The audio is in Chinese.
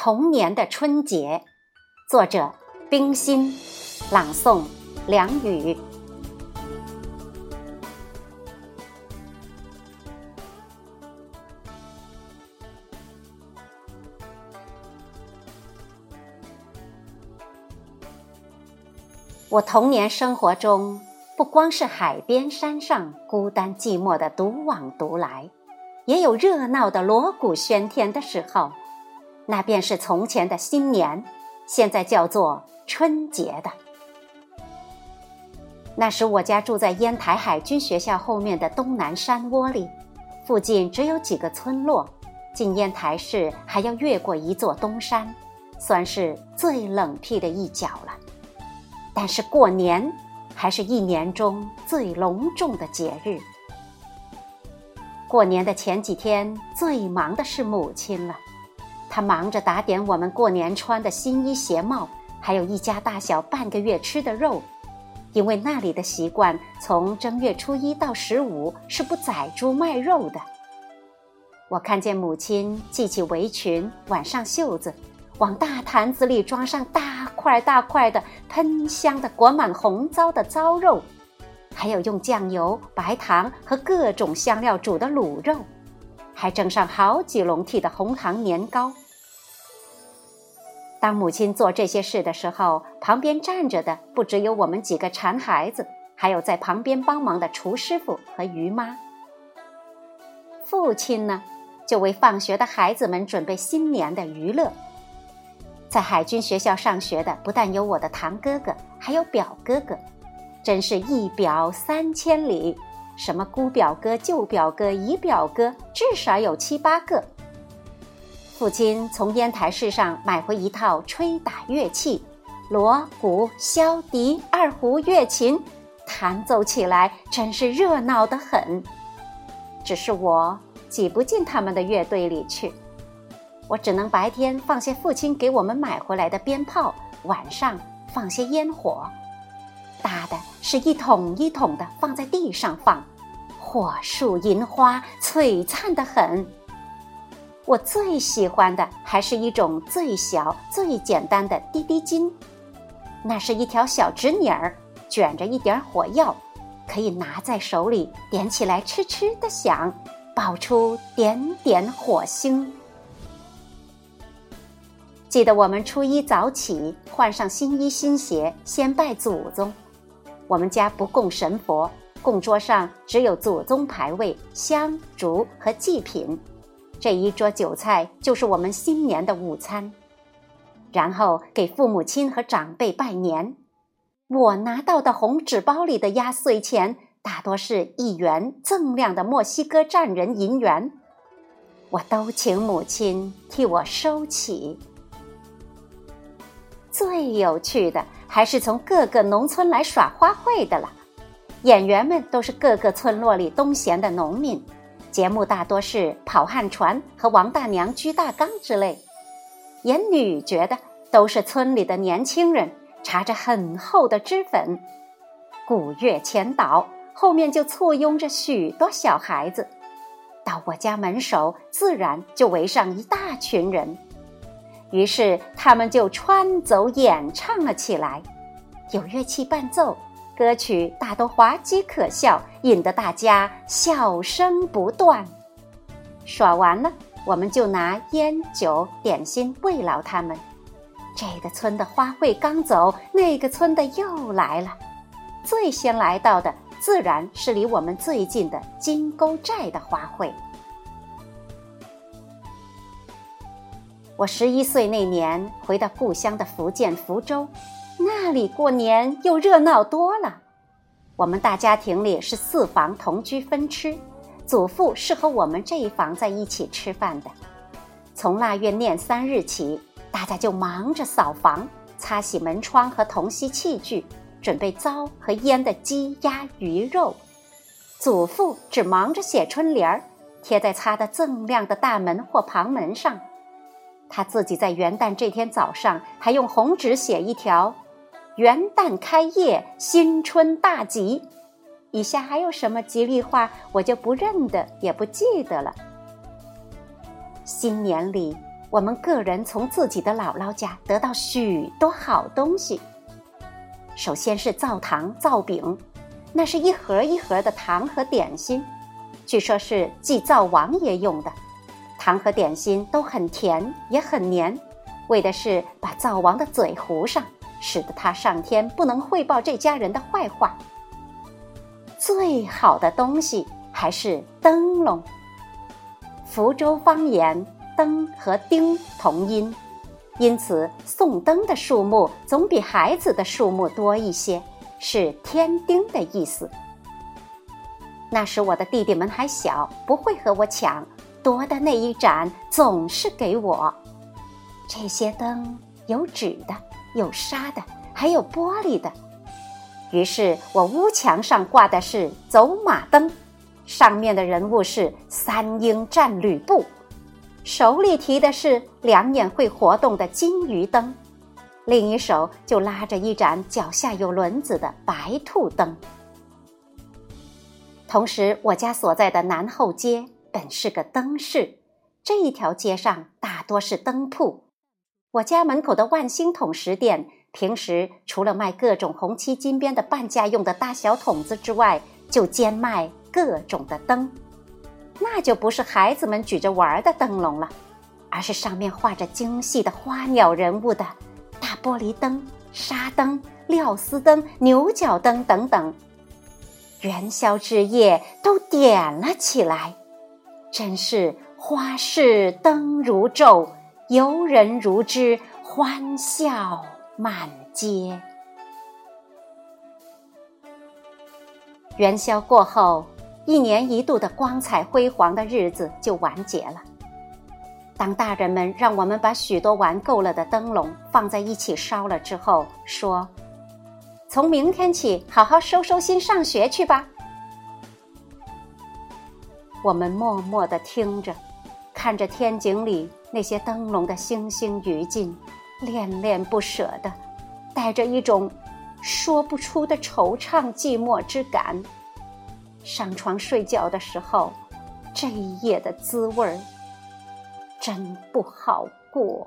童年的春节，作者冰心，朗诵梁宇。我童年生活中，不光是海边山上孤单寂寞的独往独来，也有热闹的锣鼓喧天的时候。那便是从前的新年，现在叫做春节的。那时我家住在烟台海军学校后面的东南山窝里，附近只有几个村落，进烟台市还要越过一座东山，算是最冷僻的一角了。但是过年还是一年中最隆重的节日。过年的前几天最忙的是母亲了。他忙着打点我们过年穿的新衣鞋帽，还有一家大小半个月吃的肉，因为那里的习惯，从正月初一到十五是不宰猪卖肉的。我看见母亲系起围裙，挽上袖子，往大坛子里装上大块大块的喷香的裹满红糟的糟肉，还有用酱油、白糖和各种香料煮的卤肉。还蒸上好几笼屉的红糖年糕。当母亲做这些事的时候，旁边站着的不只有我们几个馋孩子，还有在旁边帮忙的厨师傅和于妈。父亲呢，就为放学的孩子们准备新年的娱乐。在海军学校上学的不但有我的堂哥哥，还有表哥哥，真是一表三千里。什么姑表哥、舅表哥、姨表哥，至少有七八个。父亲从烟台市上买回一套吹打乐器，锣鼓、箫笛、二胡、乐琴，弹奏起来真是热闹得很。只是我挤不进他们的乐队里去，我只能白天放些父亲给我们买回来的鞭炮，晚上放些烟火。大的是一桶一桶的放在地上放，火树银花，璀璨的很。我最喜欢的还是一种最小、最简单的滴滴金，那是一条小纸捻儿，卷着一点火药，可以拿在手里点起来，哧哧的响，爆出点点火星。记得我们初一早起，换上新衣新鞋，先拜祖宗。我们家不供神佛，供桌上只有祖宗牌位、香烛和祭品，这一桌酒菜就是我们新年的午餐。然后给父母亲和长辈拜年。我拿到的红纸包里的压岁钱大多是一元锃亮的墨西哥战人银元，我都请母亲替我收起。最有趣的。还是从各个农村来耍花卉的了，演员们都是各个村落里东闲的农民，节目大多是跑旱船和王大娘鞠大缸之类，演女角的都是村里的年轻人，搽着很厚的脂粉，鼓乐前导，后面就簇拥着许多小孩子，到我家门首，自然就围上一大群人。于是他们就穿走演唱了起来，有乐器伴奏，歌曲大都滑稽可笑，引得大家笑声不断。耍完了，我们就拿烟酒点心慰劳他们。这个村的花卉刚走，那个村的又来了。最先来到的，自然是离我们最近的金沟寨的花卉。我十一岁那年回到故乡的福建福州，那里过年又热闹多了。我们大家庭里是四房同居分吃，祖父是和我们这一房在一起吃饭的。从腊月廿三日起，大家就忙着扫房、擦洗门窗和铜锡器具，准备糟和腌的鸡鸭鱼肉。祖父只忙着写春联儿，贴在擦得锃亮的大门或旁门上。他自己在元旦这天早上还用红纸写一条：“元旦开业，新春大吉。”以下还有什么吉利话，我就不认得，也不记得了。新年里，我们个人从自己的姥姥家得到许多好东西。首先是灶糖、灶饼，那是一盒一盒的糖和点心，据说是祭灶王爷用的。糖和点心都很甜，也很黏，为的是把灶王的嘴糊上，使得他上天不能汇报这家人的坏话。最好的东西还是灯笼。福州方言“灯”和“丁”同音，因此送灯的数目总比孩子的数目多一些，是添丁的意思。那时我的弟弟们还小，不会和我抢。多的那一盏总是给我。这些灯有纸的，有纱的，还有玻璃的。于是我屋墙上挂的是走马灯，上面的人物是三英战吕布，手里提的是两眼会活动的金鱼灯，另一手就拉着一盏脚下有轮子的白兔灯。同时，我家所在的南后街。本是个灯市，这一条街上大多是灯铺。我家门口的万星筒石店，平时除了卖各种红漆金边的半价用的大小筒子之外，就兼卖各种的灯。那就不是孩子们举着玩的灯笼了，而是上面画着精细的花鸟人物的大玻璃灯、纱灯、料丝灯、牛角灯等等。元宵之夜都点了起来。真是花市灯如昼，游人如织，欢笑满街。元宵过后，一年一度的光彩辉煌的日子就完结了。当大人们让我们把许多玩够了的灯笼放在一起烧了之后，说：“从明天起，好好收收心，上学去吧。”我们默默地听着，看着天井里那些灯笼的星星余烬，恋恋不舍的，带着一种说不出的惆怅寂寞之感。上床睡觉的时候，这一夜的滋味儿真不好过。